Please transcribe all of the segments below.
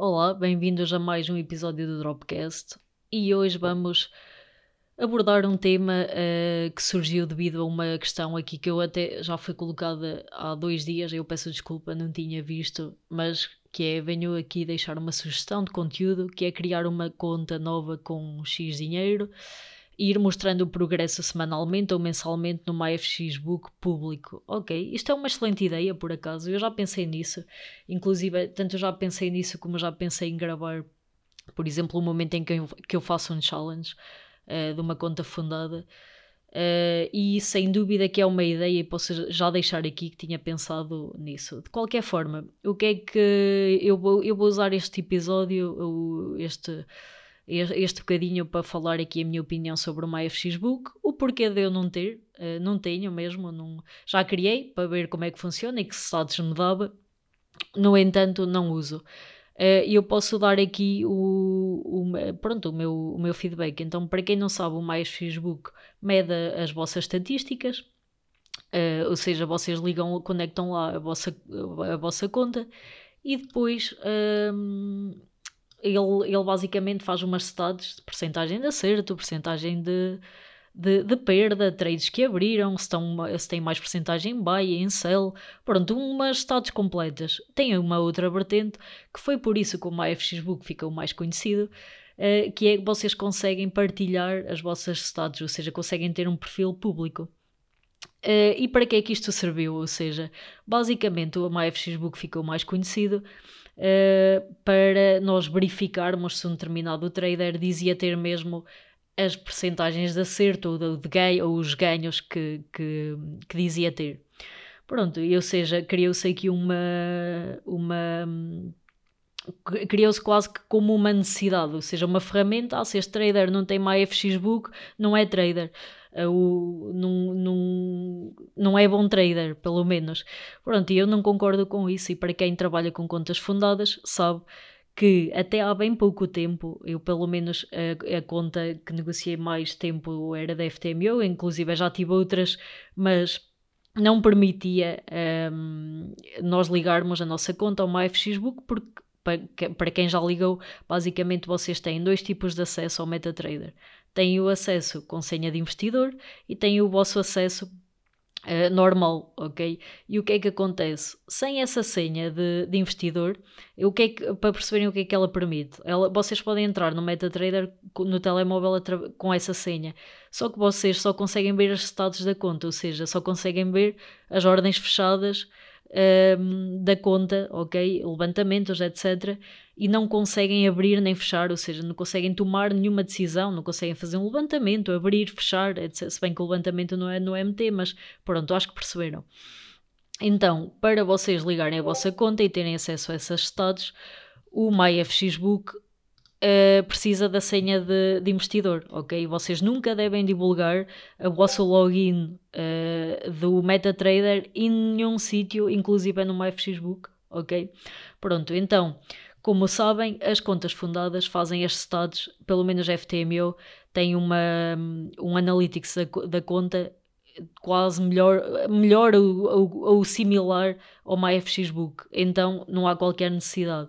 Olá, bem-vindos a mais um episódio do Dropcast. E hoje vamos abordar um tema uh, que surgiu devido a uma questão aqui que eu até já foi colocada há dois dias, eu peço desculpa, não tinha visto, mas que é, venho aqui deixar uma sugestão de conteúdo, que é criar uma conta nova com X dinheiro e ir mostrando o progresso semanalmente ou mensalmente no MyFX Book público. Ok, isto é uma excelente ideia, por acaso. Eu já pensei nisso. Inclusive, tanto já pensei nisso como já pensei em gravar, por exemplo, o momento em que eu, que eu faço um challenge uh, de uma conta fundada. Uh, e sem dúvida que é uma ideia e posso já deixar aqui que tinha pensado nisso. De qualquer forma, o que é que eu vou, eu vou usar este episódio, este este bocadinho para falar aqui a minha opinião sobre o MyFX Book, o porquê de eu não ter, uh, não tenho mesmo, não, já criei para ver como é que funciona e que status me dava, no entanto não uso. Eh, e eu posso dar aqui o, o, pronto, o, meu, o meu feedback. Então, para quem não sabe, o MyFX Book mede as vossas estatísticas, uh, ou seja, vocês ligam, conectam lá a vossa, a vossa conta e depois ehm, ele, ele basicamente faz umas stats de porcentagem de acerto, porcentagem de, de, de, perda, trades que abriram, se, estão, se tem mais porcentagem em buy, em sell, pronto, umas stats completas. Tem uma outra vertente, que foi por isso que o MyFX Book ficou mais conhecido, uh, que é que vocês conseguem partilhar as vossas stats, ou seja, conseguem ter um perfil público. Uh, e para que é que isto serviu? Ou seja, basicamente o MyFX Book ficou mais conhecido uh, para nós verificarmos se um determinado trader dizia ter mesmo as percentagens de acerto ou, de, ganho, ou os ganhos que, que, que dizia ter. Pronto, ou seja, criou-se aqui uma, uma criou-se quase que como uma necessidade, ou seja, uma ferramenta, ah, se este trader não tem mais FX Book, não é trader. Uh, o, não, não, não é bom trader, pelo menos. Pronto, e eu não concordo com isso, e para quem trabalha com contas fundadas, sabe que até há bem pouco tempo, eu pelo menos a, a conta que negociei mais tempo era da FTMO, inclusive já tive outras, mas não permitia um, nós ligarmos a nossa conta ao MyFXBook porque para quem já ligou, basicamente vocês têm dois tipos de acesso ao MetaTrader. Têm o acesso com senha de investidor e têm o vosso acesso Uh, normal, ok? E o que é que acontece? Sem essa senha de, de investidor, o que é que, para perceberem o que é que ela permite, ela, vocês podem entrar no MetaTrader no telemóvel com essa senha, só que vocês só conseguem ver os estados da conta, ou seja, só conseguem ver as ordens fechadas um, da conta, ok? Levantamentos, etc. E não conseguem abrir nem fechar, ou seja, não conseguem tomar nenhuma decisão, não conseguem fazer um levantamento, abrir, fechar, etc. Se bem que o levantamento não é no MT, mas pronto, acho que perceberam. Então, para vocês ligarem a vossa conta e terem acesso a esses estados, o MyFXBook uh, precisa da senha de, de, investidor, ok? Vocês nunca devem divulgar o vosso login uh, do MetaTrader em nenhum sítio, inclusive no MyFXBook, ok? Pronto, então, como sabem, as contas fundadas fazem as estados, pelo menos a FTMO, tem uma, um analytics da, da conta quase melhor, melhor ou, ou, ou, similar ao MyFXBook. Então não há qualquer necessidade.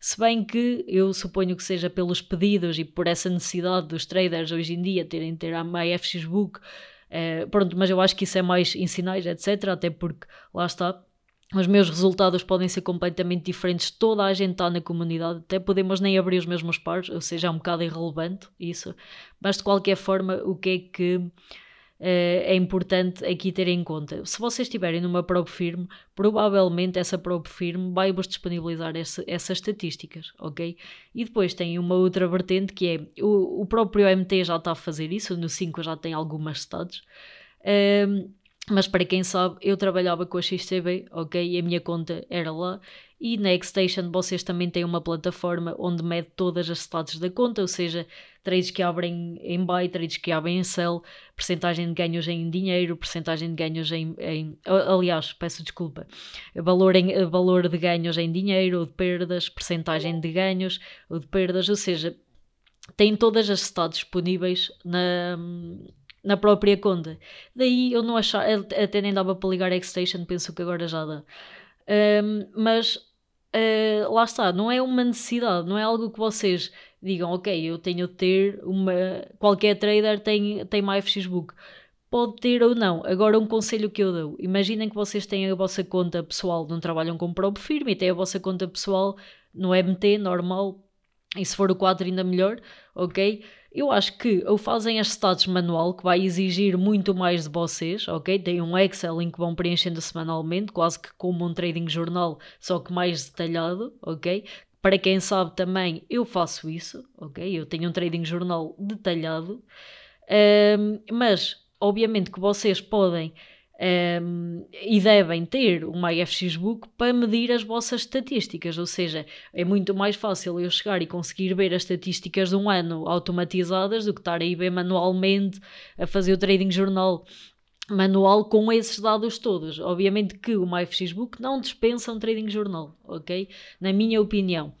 Se bem que eu suponho que seja pelos pedidos e por essa necessidade dos traders hoje em dia terem ter a MyFX Book, eh, pronto, mas eu acho que isso é mais em sinais, etc. Até porque lá está, os meus resultados podem ser completamente diferentes, toda a gente está na comunidade, até podemos nem abrir os mesmos pares, ou seja, é um bocado irrelevante isso, mas de qualquer forma, o que é que é importante aqui ter em conta. Se vocês estiverem numa prova firme, provavelmente essa prova firme vai-vos disponibilizar essa, essas estatísticas, ok? E depois tem uma outra vertente que é o, o próprio MT já está a fazer isso, no 5 já tem algumas stats. Um, ehm, mas para quem sabe, eu trabalhava com a XTB, ok? E a minha conta era lá. E na Xstation vocês também têm uma plataforma onde mede todas as stats da conta, ou seja, trades que abrem em buy, trades que abrem em sell, percentagem de ganhos em dinheiro, percentagem de ganhos em, em aliás, peço desculpa, valor, em, valor de ganhos em dinheiro ou de perdas, percentagem de ganhos ou de perdas, ou seja, tem todas as stats disponíveis na, na própria conta. Daí eu não achava, até nem dava para ligar a Xstation, penso que agora já dá. Um, mas uh, lá está, não é uma necessidade, não é algo que vocês digam, ok, eu tenho de ter uma. Qualquer trader tem, tem uma FXBook. Pode ter ou não. Agora, um conselho que eu dou: imaginem que vocês têm a vossa conta pessoal, não trabalham com próprio firme, e têm a vossa conta pessoal no MT, normal, e se for o 4 ainda melhor, ok? Eu acho que ou fazem as stats manual, que vai exigir muito mais de vocês, ok? Tem um Excel em que vão preenchendo semanalmente, quase que como um trading jornal, só que mais detalhado, ok? Para quem sabe também, eu faço isso, ok? Eu tenho um trading jornal detalhado, um, mas obviamente que vocês podem um, e devem ter uma IFX Book para medir as vossas estatísticas, ou seja, é muito mais fácil eu chegar e conseguir ver as estatísticas de um ano automatizadas do que estar aí ver manualmente a fazer o trading jornal manual com esses dados todos. Obviamente que o MyFXBook não dispensa um trading jornal, ok? Na minha opinião.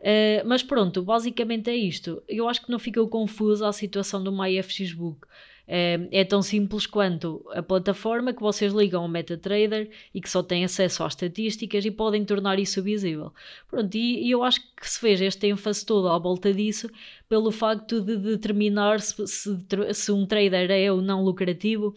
Uh, mas pronto, basicamente é isto. Eu acho que não ficou confusa a situação do MyFXBook. É tão simples quanto a plataforma que vocês ligam ao MetaTrader e que só têm acesso às estatísticas e podem tornar isso visível. Pronto, e, e eu acho que se fez este ênfase todo à volta disso pelo facto de determinar se, se, se um trader é ou não lucrativo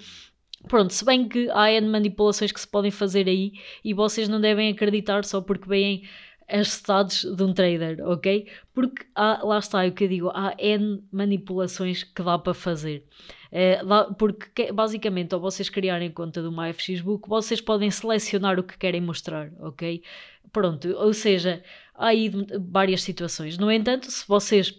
Pronto, se bem que há N manipulações que se podem fazer aí e vocês não devem acreditar só porque veem as stats de um trader, ok? Porque há, lá está é o que eu digo, há N manipulações que dá para fazer. É, porque basicamente, ao vocês criarem conta do MyFXBook, vocês podem selecionar o que querem mostrar, ok? Pronto, ou seja, há aí várias situações. No entanto, se vocês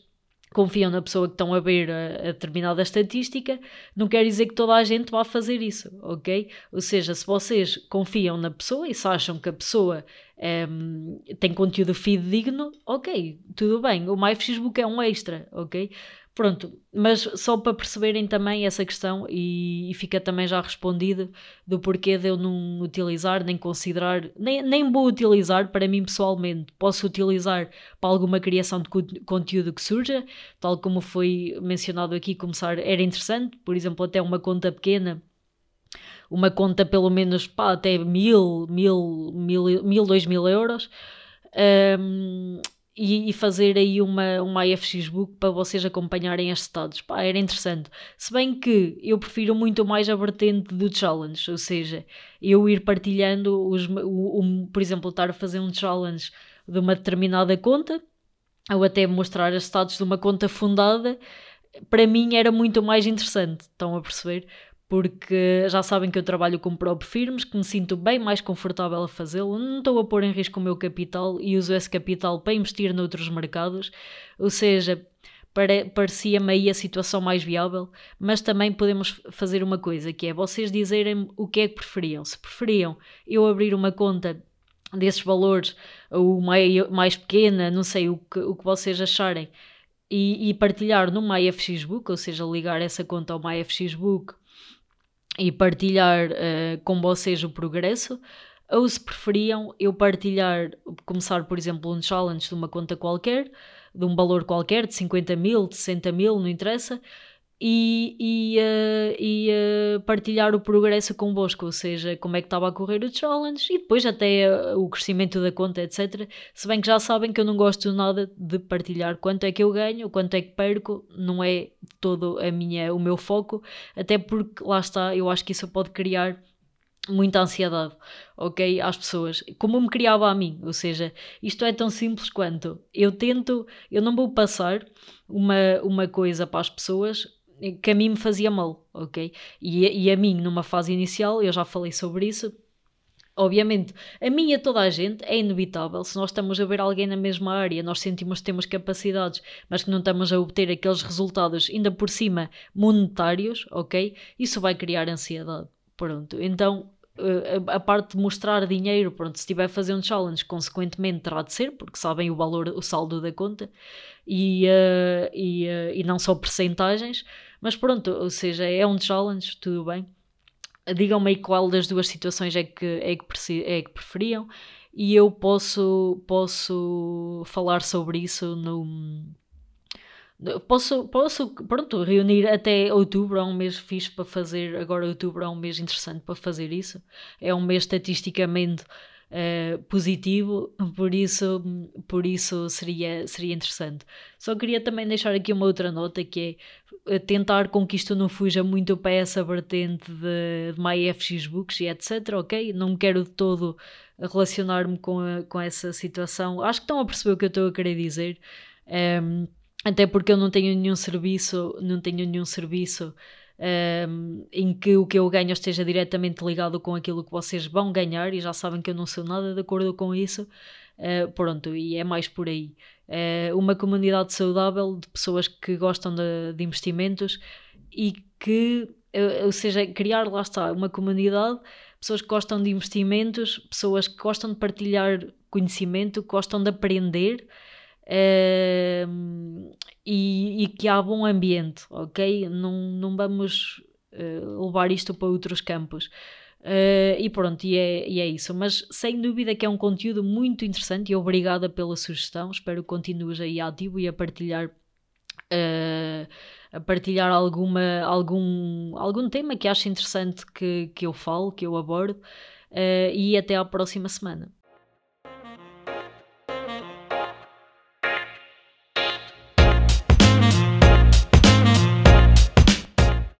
confiam na pessoa que estão a ver a, a, determinada estatística, não quer dizer que toda a gente vá fazer isso, ok? Ou seja, se vocês confiam na pessoa e se acham que a pessoa um, tem conteúdo fidedigno, ok, tudo bem. O MyFXbook é um extra, ok? Pronto, mas só para perceberem também essa questão e, e, fica também já respondido do porquê de eu não utilizar, nem considerar, nem, nem vou utilizar para mim pessoalmente. Posso utilizar para alguma criação de conteúdo que surja, tal como foi mencionado aqui, começar era interessante, por exemplo, até uma conta pequena uma conta pelo menos pá, até mil, mil, mil, mil, dois mil euros. Um, e, e, fazer aí uma, uma IFX Book para vocês acompanharem as estados. Pá, era interessante. Se bem que eu prefiro muito mais a vertente do challenge, ou seja, eu ir partilhando, os, o, o, por exemplo, estar a fazer um challenge de uma determinada conta, ou até mostrar as estados de uma conta fundada, para mim era muito mais interessante. Estão a perceber? Porque já sabem que eu trabalho com próprios firmes, que me sinto bem mais confortável a fazê-lo, não estou a pôr em risco o meu capital e uso esse capital para investir noutros mercados, ou seja, parecia-me aí a situação mais viável, mas também podemos fazer uma coisa, que é vocês dizerem o que é que preferiam. Se preferiam eu abrir uma conta desses valores, ou mais, mais pequena, não sei o que, o que vocês acharem, e, e partilhar no MyFXBook, ou seja, ligar essa conta ao MyFXBook e partilhar uh, com vocês o progresso, ou se preferiam eu partilhar, começar por exemplo um challenge de uma conta qualquer, de um valor qualquer, de 50 mil, de 60 mil, não interessa, e, e, uh, e uh, partilhar o progresso convosco, ou seja, como é que estava a correr o challenge e depois até uh, o crescimento da conta, etc. Se bem que já sabem que eu não gosto nada de partilhar quanto é que eu ganho, quanto é que perco, não é todo a minha, o meu foco, até porque lá está, eu acho que isso pode criar muita ansiedade, ok, às pessoas, como me criava a mim, ou seja, isto é tão simples quanto eu tento, eu não vou passar uma, uma coisa para as pessoas que a mim me fazia mal, ok? E, e a mim, numa fase inicial, eu já falei sobre isso, Obviamente, a mim e a toda a gente é inevitável. Se nós estamos a ver alguém na mesma área, nós sentimos que temos capacidades, mas que não estamos a obter aqueles resultados, ainda por cima monetários, ok? Isso vai criar ansiedade. Pronto. Então, eh, a, parte de mostrar dinheiro, pronto, se estiver a fazer um challenge, consequentemente terá de ser, porque sabem o valor, o saldo da conta, e, uh, e, uh, e não só percentagens. Mas pronto, ou seja, é um challenge, tudo bem. Digam-me aí qual das duas situações é que, é que, é que preferiam e eu posso, posso falar sobre isso no. Posso, posso pronto, reunir até outubro, é um mês fixe para fazer. Agora, outubro é um mês interessante para fazer isso. É um mês estatisticamente uh, positivo, por isso, por isso seria, seria interessante. Só queria também deixar aqui uma outra nota que é tentar com que isto não fuja muito para essa vertente de, de MyFX Books e etc, ok? Não quero de todo relacionar-me com, com essa situação. Acho que estão a perceber o que eu estou a querer dizer. Um, até porque eu não tenho nenhum serviço, não tenho nenhum serviço um, em que o que eu ganho esteja diretamente ligado com aquilo que vocês vão ganhar e já sabem que eu não sou nada de acordo com isso. Uh, pronto, e é mais por aí. Uh, uma comunidade saudável de pessoas que gostam de, de investimentos e que, uh, ou seja, criar lá está uma comunidade, pessoas que gostam de investimentos, pessoas que gostam de partilhar conhecimento, que gostam de aprender uh, e, e, que há bom ambiente, ok? Não, não vamos uh, levar isto para outros campos. Uh, e pronto, e é, e é isso. Mas sem dúvida que é um conteúdo muito interessante e obrigada pela sugestão. Espero que continues aí ativo e a partilhar. Uh, a partilhar alguma, algum, algum tema que ache interessante que, que eu falo, que eu abordo, e até à próxima semana.